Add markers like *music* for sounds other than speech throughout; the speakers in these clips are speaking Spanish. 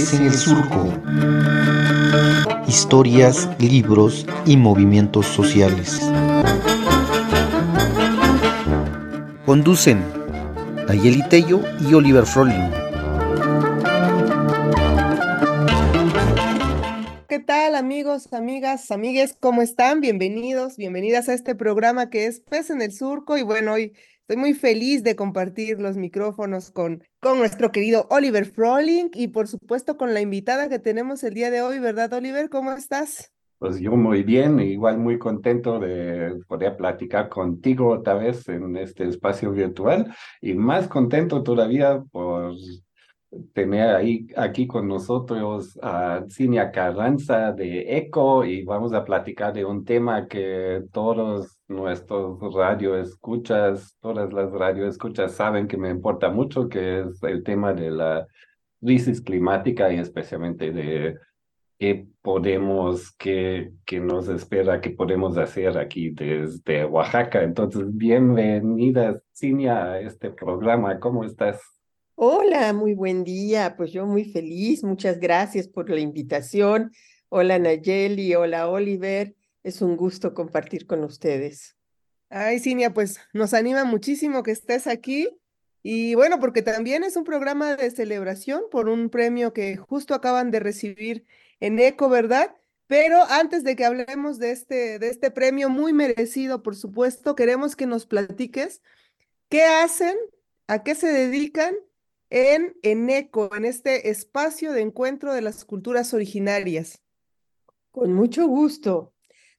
Pez en el Surco. Historias, libros y movimientos sociales. Conducen Nayeli Tello y Oliver Froling. ¿Qué tal amigos, amigas, amigues? ¿Cómo están? Bienvenidos, bienvenidas a este programa que es Pez en el Surco y bueno, hoy Estoy muy feliz de compartir los micrófonos con, con nuestro querido Oliver Froling y por supuesto con la invitada que tenemos el día de hoy, ¿verdad, Oliver? ¿Cómo estás? Pues yo muy bien, igual muy contento de poder platicar contigo otra vez en este espacio virtual y más contento todavía por tener ahí aquí con nosotros a Cinia Carranza de ECO y vamos a platicar de un tema que todos nuestros radioescuchas, todas las radioescuchas saben que me importa mucho, que es el tema de la crisis climática y especialmente de qué podemos, qué, qué nos espera, qué podemos hacer aquí desde Oaxaca. Entonces, bienvenida, Cinia, a este programa. ¿Cómo estás? Hola, muy buen día. Pues yo muy feliz. Muchas gracias por la invitación. Hola Nayeli, hola Oliver. Es un gusto compartir con ustedes. Ay, Cinia, pues nos anima muchísimo que estés aquí. Y bueno, porque también es un programa de celebración por un premio que justo acaban de recibir en ECO, ¿verdad? Pero antes de que hablemos de este, de este premio muy merecido, por supuesto, queremos que nos platiques qué hacen, a qué se dedican en ENECO, en este espacio de encuentro de las culturas originarias. Con mucho gusto.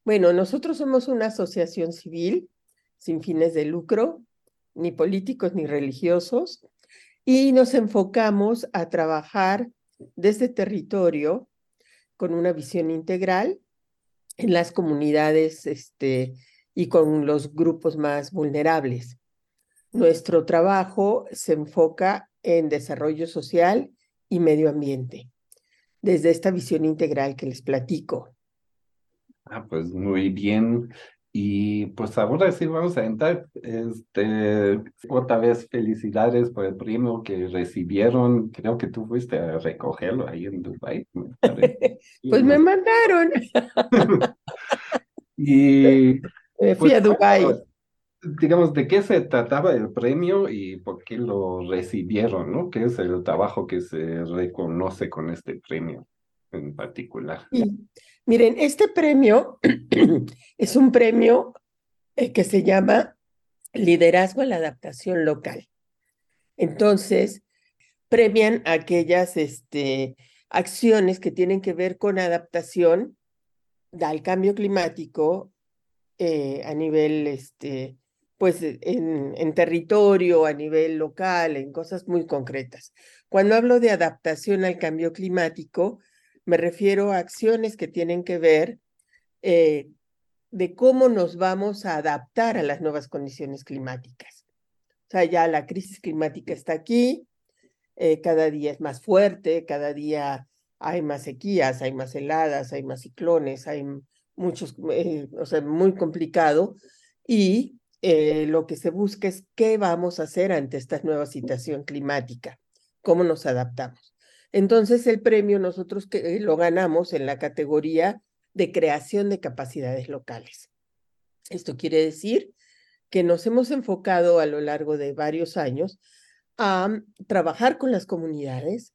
Bueno, nosotros somos una asociación civil sin fines de lucro, ni políticos ni religiosos, y nos enfocamos a trabajar desde territorio con una visión integral en las comunidades este, y con los grupos más vulnerables. Nuestro trabajo se enfoca en desarrollo social y medio ambiente, desde esta visión integral que les platico. Ah, pues muy bien. Y pues ahora sí vamos a entrar. Este, otra vez felicidades por el premio que recibieron. Creo que tú fuiste a recogerlo ahí en Dubái. *laughs* pues me mandaron. *laughs* y *laughs* me fui a pues, Dubái digamos, de qué se trataba el premio y por qué lo recibieron, ¿no? ¿Qué es el trabajo que se reconoce con este premio en particular? Miren, este premio *clears throat* es un premio eh, que se llama Liderazgo a la Adaptación Local. Entonces, premian aquellas este, acciones que tienen que ver con adaptación al cambio climático eh, a nivel este, pues en, territorio, a nivel local, en cosas muy concretas. Cuando hablo de adaptación al cambio climático, me refiero a acciones que tienen que ver eh, de cómo nos vamos a adaptar a las nuevas condiciones climáticas. O sea, ya la crisis climática está aquí, eh, cada día es más fuerte, cada día hay más sequías, hay más heladas, hay más ciclones, hay muchos, eh, o sea, muy complicado. Y lo que se busca es qué vamos a hacer ante esta nueva situación climática, cómo nos adaptamos. Entonces, el premio nosotros que lo ganamos en la categoría de creación de capacidades locales. Esto quiere decir que nos hemos enfocado a lo largo de varios años a trabajar con las comunidades,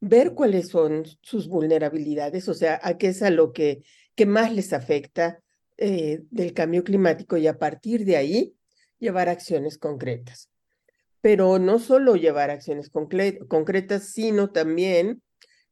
ver cuáles son sus vulnerabilidades, o sea, a qué es a lo que, que más les afecta, eh, del cambio climático y a partir de ahí llevar acciones concretas. Pero no solo llevar acciones concretas, sino también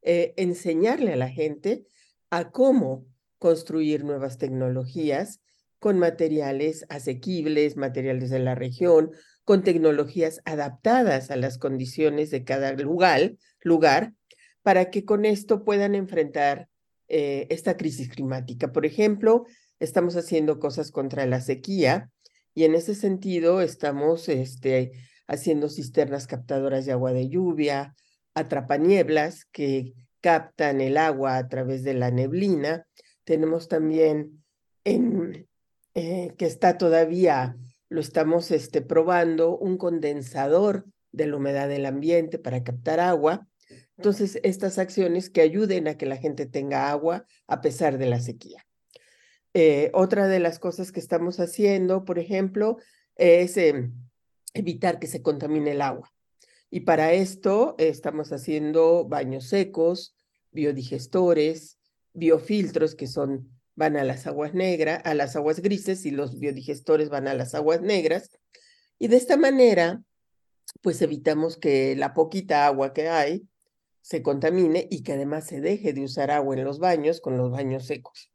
eh, enseñarle a la gente a cómo construir nuevas tecnologías con materiales asequibles, materiales de la región, con tecnologías adaptadas a las condiciones de cada lugar, lugar para que con esto puedan enfrentar eh, esta crisis climática. Por ejemplo, estamos haciendo cosas contra la sequía y en ese sentido estamos este, haciendo cisternas captadoras de agua de lluvia, atrapanieblas que captan el agua a través de la neblina. Tenemos también en, eh, que está todavía, lo estamos este, probando, un condensador de la humedad del ambiente para captar agua. Entonces, estas acciones que ayuden a que la gente tenga agua a pesar de la sequía. Eh, otra de las cosas que estamos haciendo, por ejemplo, es em, evitar que se contamine el agua. Y para esto estamos haciendo baños secos, biodigestores, biofiltros que son van a las aguas negras, a las aguas grises y los biodigestores van a las aguas negras. Y de esta manera, pues evitamos que la poquita agua que hay se contamine y que además se deje de usar agua en los baños con los baños secos.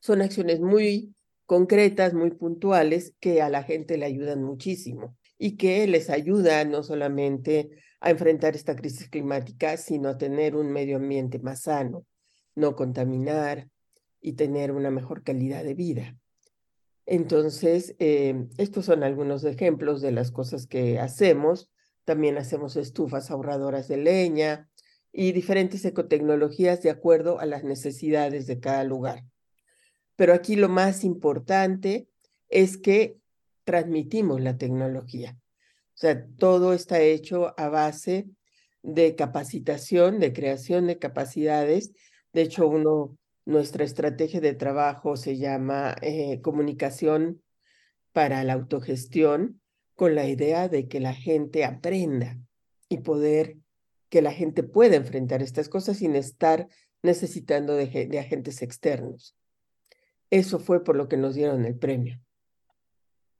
Son acciones muy concretas, muy puntuales, que a la gente le ayudan muchísimo y que les ayuda no solamente a enfrentar esta crisis climática, sino a tener un medio ambiente más sano, no contaminar y tener una mejor calidad de vida. Entonces, eh, estos son algunos ejemplos de las cosas que hacemos. También hacemos estufas ahorradoras de leña y diferentes ecotecnologías de acuerdo a las necesidades de cada lugar. Pero aquí lo más importante es que transmitimos la tecnología. O sea, todo está hecho a base de capacitación, de creación de capacidades. De hecho, uno, nuestra estrategia de trabajo se llama eh, comunicación para la autogestión, con la idea de que la gente aprenda y poder, que la gente pueda enfrentar estas cosas sin estar necesitando de, de agentes externos. Eso fue por lo que nos dieron el premio.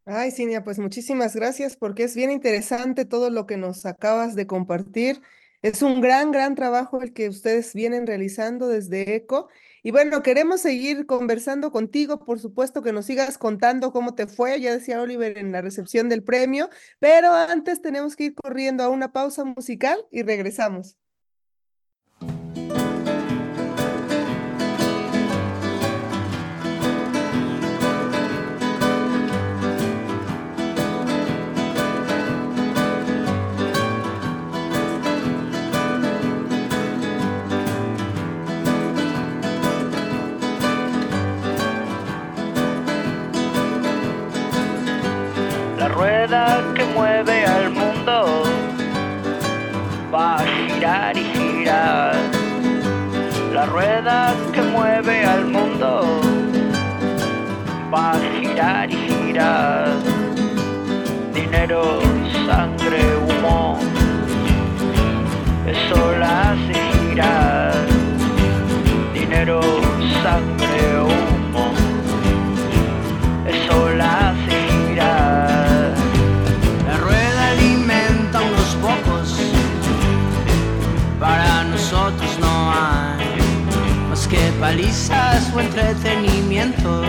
Ay, Cinia, pues muchísimas gracias porque es bien interesante todo lo que nos acabas de compartir. Es un gran, gran trabajo el que ustedes vienen realizando desde ECO. Y bueno, queremos seguir conversando contigo, por supuesto que nos sigas contando cómo te fue, ya decía Oliver en la recepción del premio, pero antes tenemos que ir corriendo a una pausa musical y regresamos. Que mueve al mundo va a girar y girar. La rueda que mueve al mundo va a girar y girar. Dinero, entretenimientos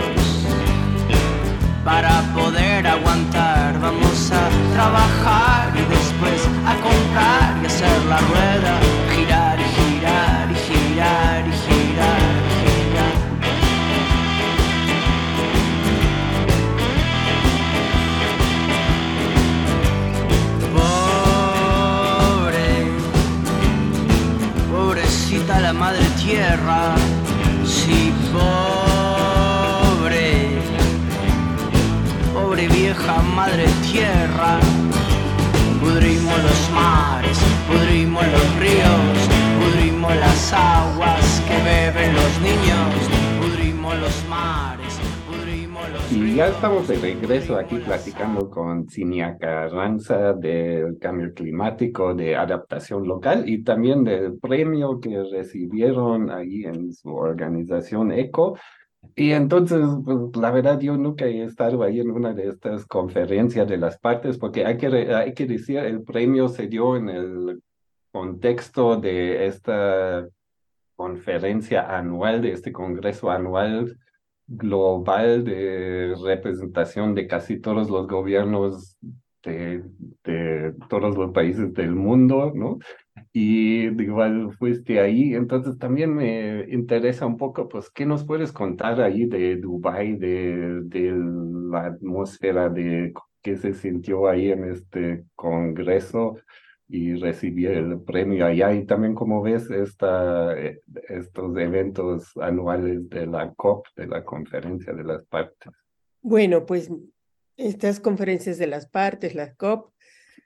para poder aguantar. Vamos a trabajar y después a comprar y hacer la rueda, girar y girar y girar y girar. Girar. Pobre, pobrecita la madre tierra Sí, pobre, pobre vieja madre tierra. Pudrimos los mares, pudrimos los ríos, pudrimos las aguas que beben los niños, pudrimos los mares. Y ya estamos de regreso aquí platicando con Cinia Carranza del cambio climático, de adaptación local y también del premio que recibieron ahí en su organización ECO. Y entonces, pues la verdad, yo nunca he estado ahí en una de estas conferencias de las partes, porque hay que, hay que decir, el premio se dio en el contexto de esta conferencia anual, de este congreso anual global de representación de casi todos los gobiernos de, de todos los países del mundo, ¿no? Y igual fuiste ahí, entonces también me interesa un poco, pues, ¿qué nos puedes contar ahí de Dubái, de, de la atmósfera, de qué se sintió ahí en este congreso? Y recibir el premio allá. Y también como ves esta, eh, estos eventos anuales de la COP, de la Conferencia de las Partes. Bueno, pues estas conferencias de las partes, la COP,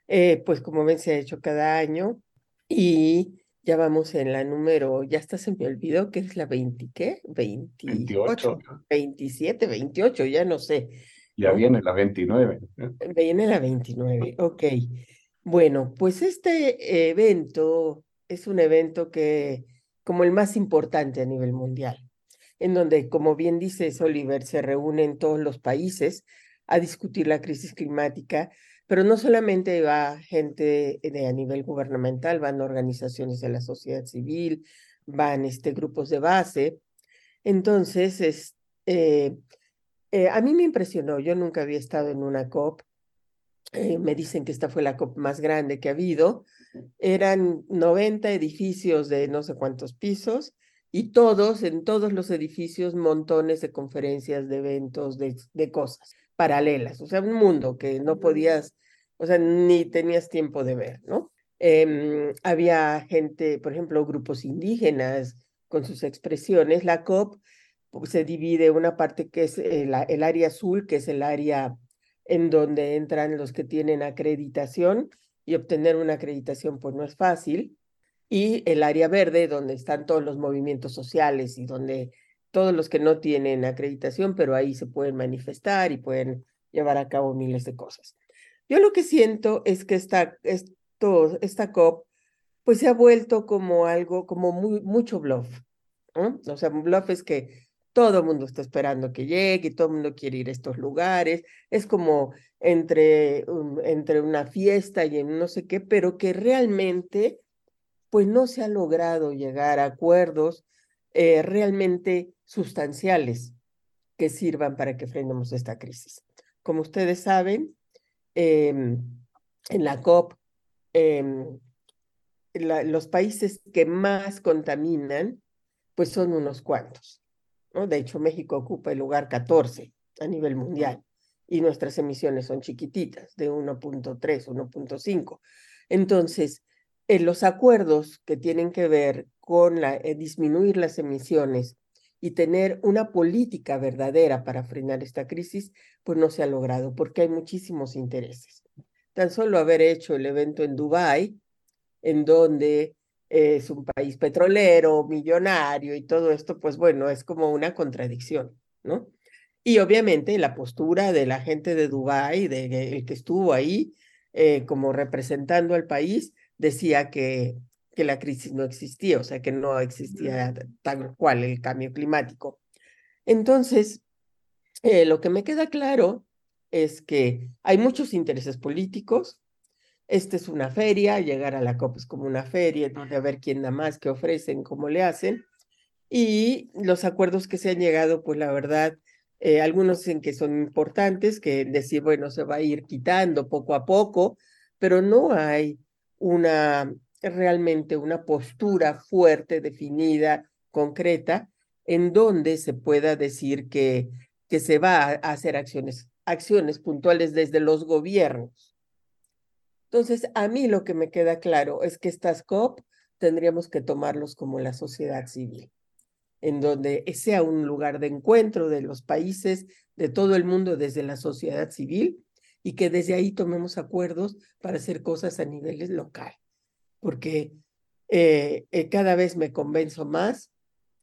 eh, pues como ven se ha hecho cada año y Ya vamos en la número, ya hasta se me olvidó que es la 20, ¿qué? 20, 28. 27, 28, ya no sé. Ya viene la 29. Viene la 29, ok. Bueno, pues este evento es un evento que, como el más importante a nivel mundial, en donde, como bien dice Oliver, se reúnen todos los países a discutir la crisis climática, pero no solamente va gente de, a nivel gubernamental, van organizaciones de la sociedad civil, van este, grupos de base. Entonces, es, eh, eh, a mí me impresionó, yo nunca había estado en una COP, eh, me dicen que esta fue la COP más grande que ha habido, eran 90 edificios de no sé cuántos pisos y todos, en todos los edificios, montones de conferencias, de eventos, de, de cosas paralelas, o sea, un mundo que no podías, o sea, ni tenías tiempo de ver, ¿no? Eh, había gente, por ejemplo, grupos indígenas con sus expresiones. La COP pues, se divide una parte que es el, el área azul, que es el área en donde entran los que tienen acreditación y obtener una acreditación pues no es fácil, y el área verde donde están todos los movimientos sociales y donde todos los que no tienen acreditación, pero ahí se pueden manifestar y pueden llevar a cabo miles de cosas. Yo lo que siento es que esta, esto, esta COP pues se ha vuelto como algo, como muy, mucho bluff. ¿no? O sea, un bluff es que todo el mundo está esperando que llegue, todo el mundo quiere ir a estos lugares, es como entre, um, entre una fiesta y en no sé qué, pero que realmente pues no se ha logrado llegar a acuerdos eh, realmente sustanciales que sirvan para que frenemos esta crisis. Como ustedes saben, eh, en la COP, la, los países que más contaminan, pues son unos cuantos. ¿No? De hecho, México ocupa el lugar 14 a nivel mundial y nuestras emisiones son chiquititas, de 1.3, 1.5. Entonces, en los acuerdos que tienen que ver con la, eh, disminuir las emisiones y tener una política verdadera para frenar esta crisis, pues no se ha logrado porque hay muchísimos intereses. Tan solo haber hecho el evento en Dubái, en donde es un país petrolero, millonario y todo esto, pues bueno, es como una contradicción, ¿no? Y obviamente la postura de la gente de Dubái, de, de el que estuvo ahí eh, como representando al país, decía que, que la crisis no existía, o sea, que no existía tal cual el cambio climático. Entonces, eh, lo que me queda claro es que hay muchos intereses políticos. Esta es una feria, llegar a la COP es como una feria, donde a ver quién da más, qué ofrecen, cómo le hacen. Y los acuerdos que se han llegado, pues la verdad, eh, algunos dicen que son importantes, que decir, bueno, se va a ir quitando poco a poco, pero no hay una realmente una postura fuerte, definida, concreta, en donde se pueda decir que, que se va a hacer acciones, acciones puntuales desde los gobiernos. Entonces, a mí lo que me queda claro es que estas COP tendríamos que tomarlos como la sociedad civil, en donde sea un lugar de encuentro de los países, de todo el mundo desde la sociedad civil, y que desde ahí tomemos acuerdos para hacer cosas a niveles local, porque eh, eh, cada vez me convenzo más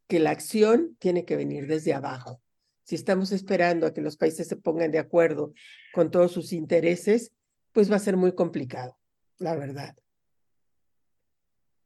que la acción tiene que venir desde abajo. Si estamos esperando a que los países se pongan de acuerdo con todos sus intereses, pues va a ser muy complicado, la verdad.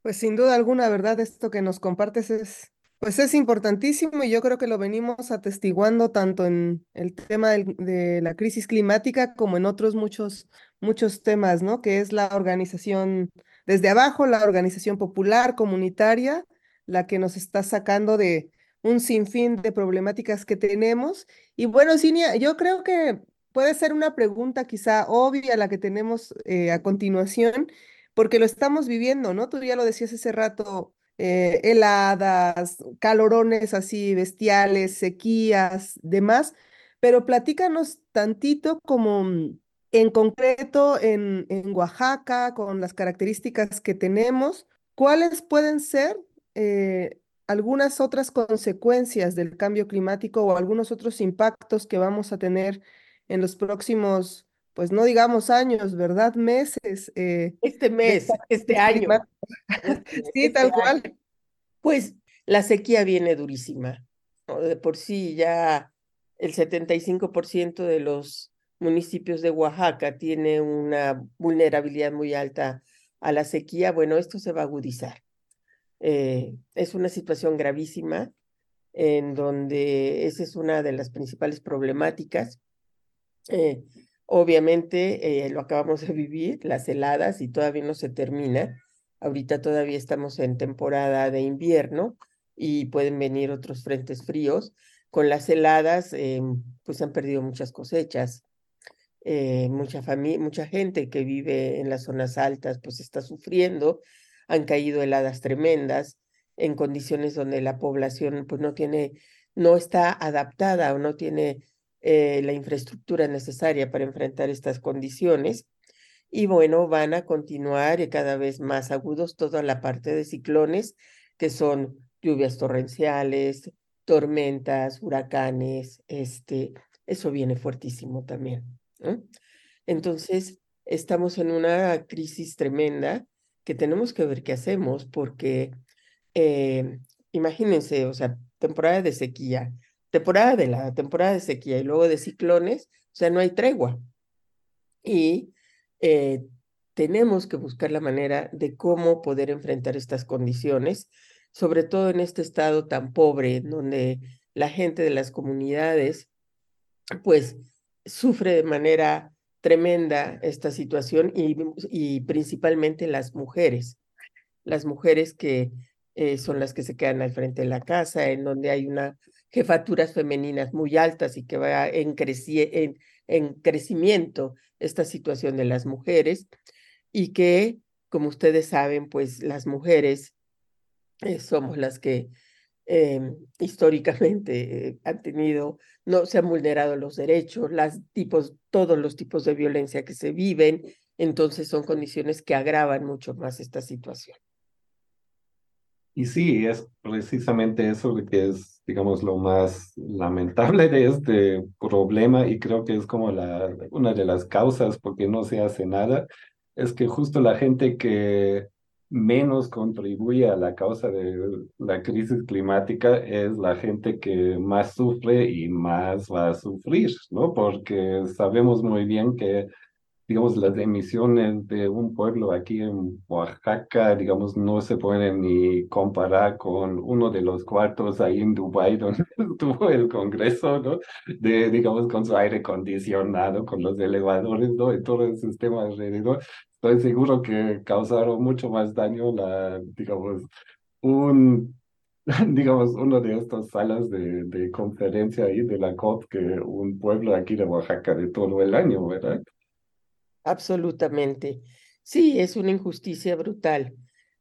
Pues sin duda alguna, ¿verdad? Esto que nos compartes es, pues es importantísimo y yo creo que lo venimos atestiguando tanto en el tema de la crisis climática como en otros muchos, muchos temas, ¿no? Que es la organización desde abajo, la organización popular, comunitaria, la que nos está sacando de un sinfín de problemáticas que tenemos. Y bueno, Cinia, yo creo que puede ser una pregunta quizá obvia la que tenemos eh, a continuación, porque lo estamos viviendo, ¿no? Tú ya lo decías hace rato, eh, heladas, calorones así bestiales, sequías, demás, pero platícanos tantito como mm, en concreto en, en Oaxaca, con las características que tenemos, ¿cuáles pueden ser eh, algunas otras consecuencias del cambio climático o algunos otros impactos que vamos a tener en los próximos pues no digamos años, ¿verdad? Meses. Eh, este mes, este año. *laughs* Este, sí, tal cual. Pues la sequía viene durísima. De por sí ya el 75% de los municipios de Oaxaca tiene una vulnerabilidad muy alta a la sequía. Bueno, esto se va a agudizar. Eh, es una situación gravísima en donde esa es una de las principales problemáticas. Eh, obviamente, eh, lo acabamos de vivir, las heladas, y todavía no se termina. Ahorita todavía estamos en temporada de invierno y pueden venir otros frentes fríos. Con las heladas, eh, pues han perdido muchas cosechas. mucha familia, mucha gente que vive en las zonas altas, pues está sufriendo. Han caído heladas tremendas en condiciones donde la población pues no tiene, no está adaptada o no tiene eh, la infraestructura necesaria para enfrentar estas condiciones. Y bueno, van a continuar cada vez más agudos toda la parte de ciclones, que son lluvias torrenciales, tormentas, huracanes, este, eso viene fuertísimo también. Entonces, estamos en una crisis tremenda que tenemos que ver qué hacemos porque eh, imagínense, o sea, temporada de sequía, temporada de la temporada de sequía y luego de ciclones, o sea, no hay tregua. Y eh, tenemos que buscar la manera de cómo poder enfrentar estas condiciones, sobre todo en este estado tan pobre, donde la gente de las comunidades, pues, sufre de manera tremenda esta situación y, principalmente las mujeres, las mujeres que eh, son las que se quedan al frente de la casa, en donde hay una jefaturas femeninas muy altas y que va en, en, en crecimiento esta situación de las mujeres y que, como ustedes saben, pues las mujeres eh, somos las que em, históricamente eh, han tenido, no se han vulnerado los derechos, tipos, todos los tipos de violencia que se viven, entonces son condiciones que agravan mucho más esta situación. Y sí, es precisamente eso que es, digamos, lo más lamentable de este problema y creo que es como una de las causas por qué no se hace nada, es que justo la gente que menos contribuye a la causa de la crisis climática es la gente que más sufre y más va a sufrir, ¿no? Porque sabemos muy bien que digamos, las emisiones de un pueblo aquí en Oaxaca, digamos, no se pueden ni comparar con uno de los cuartos ahí en Dubái *laughs* donde estuvo el Congreso, ¿no? De, digamos, con su aire acondicionado, con los elevadores, ¿no? Y todo el sistema alrededor. Estoy seguro que causaron mucho más daño la, digamos, un *laughs* digamos, uno de estas salas de, de conferencia ahí de la COP que un pueblo aquí de Oaxaca de todo el año, ¿verdad? Absolutamente. Sí, es una injusticia brutal.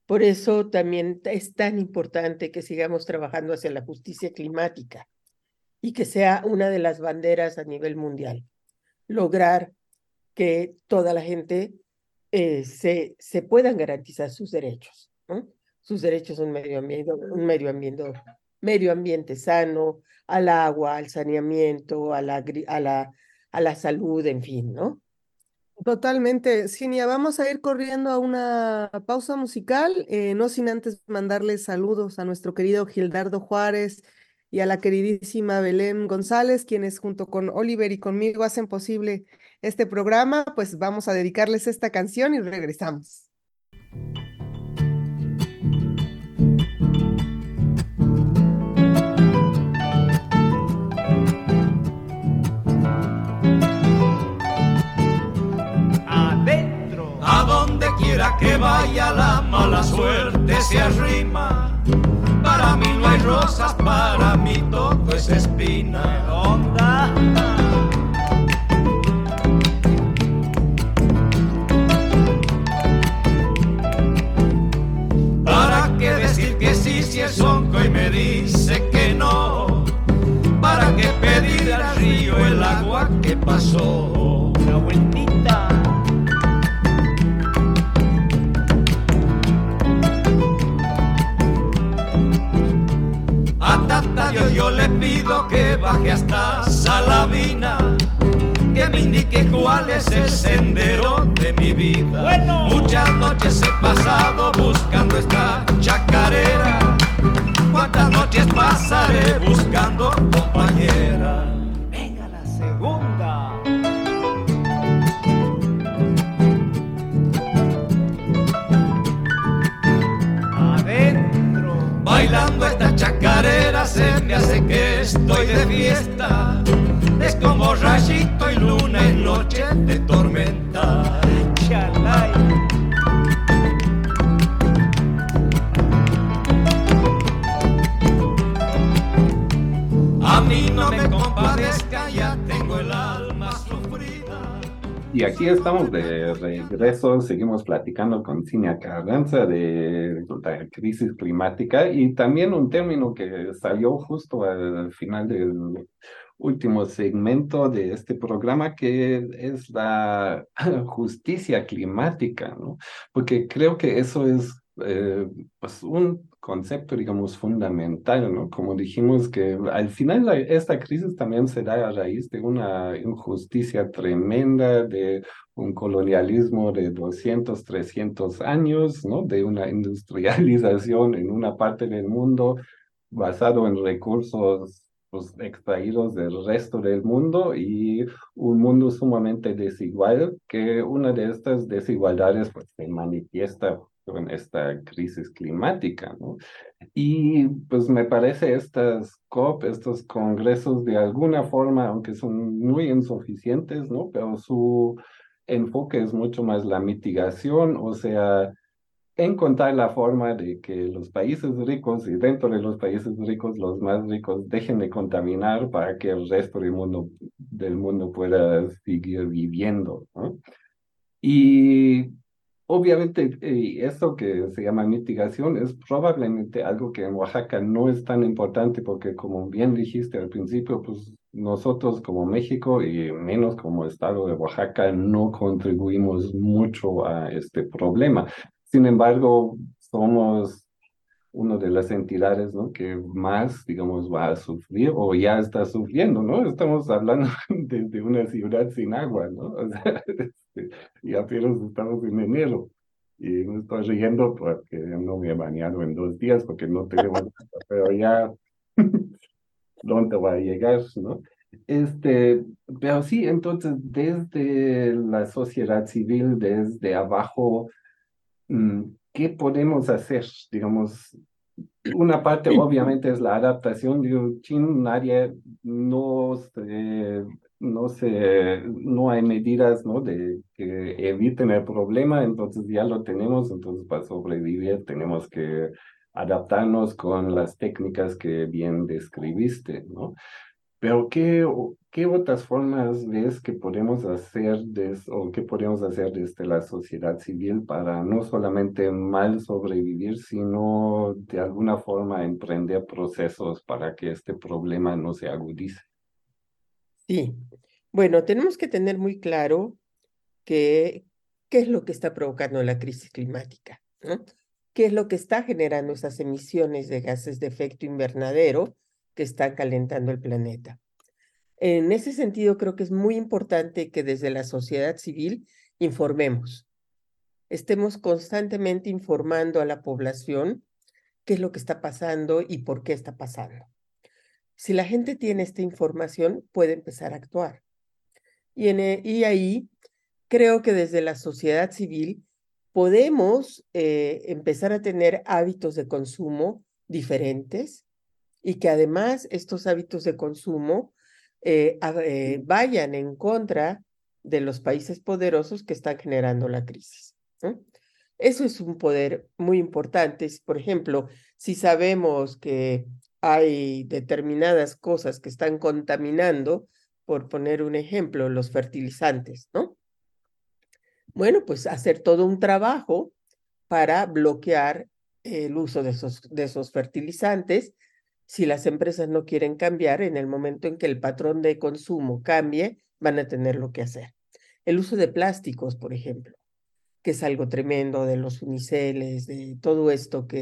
Por eso también es tan importante que sigamos trabajando hacia la justicia climática y que sea una de las banderas a nivel mundial. Lograr que toda la gente eh, se, se puedan garantizar sus derechos, sus derechos a un medio ambiente, un medio ambiente, medio ambiente sano, al agua, al saneamiento, a la, a la, a la salud, en fin, ¿no? Totalmente, Cinia. Vamos a ir corriendo a una pausa musical, eh, no sin antes mandarles saludos a nuestro querido Gildardo Juárez y a la queridísima Belén González, quienes junto con Oliver y conmigo hacen posible este programa. Pues vamos a dedicarles esta canción y regresamos. Vaya la mala suerte se arrima. Para mí no hay rosas, para mí todo es espina. Rayito y luna en noche de tormenta. A mí no me compadezca, ya tengo el alma sufrida. Y aquí estamos de regreso, seguimos platicando con Cinia Carranza de la crisis climática y también un término que salió justo al final del último segmento de este programa que es la *laughs* justicia climática, ¿no? Porque creo que eso es eh, pues un concepto, digamos, fundamental, ¿no? Como dijimos que al final esta crisis también se da a raíz de una injusticia tremenda, de un colonialismo de 200, 300 años, ¿no? De una industrialización en una parte del mundo basado en recursos pues, extraídos del resto del mundo y un mundo sumamente desigual, que una de estas desigualdades pues, se manifiesta en esta crisis climática, ¿no? Y pues me parece estas COP, estos congresos de alguna forma, aunque son muy insuficientes, ¿no? Pero su enfoque es mucho más la mitigación, o sea, encontrar la forma de que los países ricos y dentro de los países ricos los más ricos dejen de contaminar para que el resto del mundo, del mundo pueda seguir viviendo, ¿no? Y obviamente eh, eso que se llama mitigación es probablemente algo que en Oaxaca no es tan importante porque como bien dijiste al principio, pues nosotros como México y menos como estado de Oaxaca no contribuimos mucho a este problema. Sin embargo, somos una de las entidades, ¿no? que más, digamos, va a sufrir o ya está sufriendo, ¿no? Estamos hablando *laughs* de, de una ciudad sin agua, ¿no? *laughs* O sea, este, y apenas estamos en enero. Y me estoy riendo porque no me he bañado en dos días porque no tenemos *laughs* agua, pero ya, ¿dónde va a llegar, no? Este, pero sí, entonces, desde la sociedad civil, desde abajo, ¿qué podemos hacer? Digamos, una parte obviamente es la adaptación. Digo, chin, nadie, no se, no se, no hay medidas, ¿no? De que eviten el problema, entonces ya lo tenemos, entonces para sobrevivir tenemos que adaptarnos con las técnicas que bien describiste, ¿no? Pero ¿qué, qué otras formas ves que podemos hacer o qué podemos hacer desde la sociedad civil para no solamente mal sobrevivir, sino de alguna forma emprender procesos para que este problema no se agudice? Sí, bueno, tenemos que tener muy claro que, qué es lo que está provocando la crisis climática, ¿no? ¿Qué es lo que está generando esas emisiones de gases de efecto invernadero que están calentando el planeta? En ese sentido, creo que es muy importante que desde la sociedad civil informemos, estemos constantemente informando a la población qué es lo que está pasando y por qué está pasando. Si la gente tiene esta información, puede empezar a actuar. Y, en, e- ahí creo que desde la sociedad civil podemos eh, empezar a tener hábitos de consumo diferentes y que además estos hábitos de consumo eh, eh, vayan en contra de los países poderosos que están generando la crisis. Eso es un poder muy importante. Por ejemplo, si sabemos que hay determinadas cosas que están contaminando, por poner un ejemplo, los fertilizantes, ¿no? Bueno, pues hacer todo un trabajo para bloquear el uso de esos, de esos fertilizantes. Si las empresas no quieren cambiar, en el momento en que el patrón de consumo cambie, van a tener lo que hacer. El uso de plásticos, por ejemplo, que es algo tremendo, de los uniceles, de todo esto que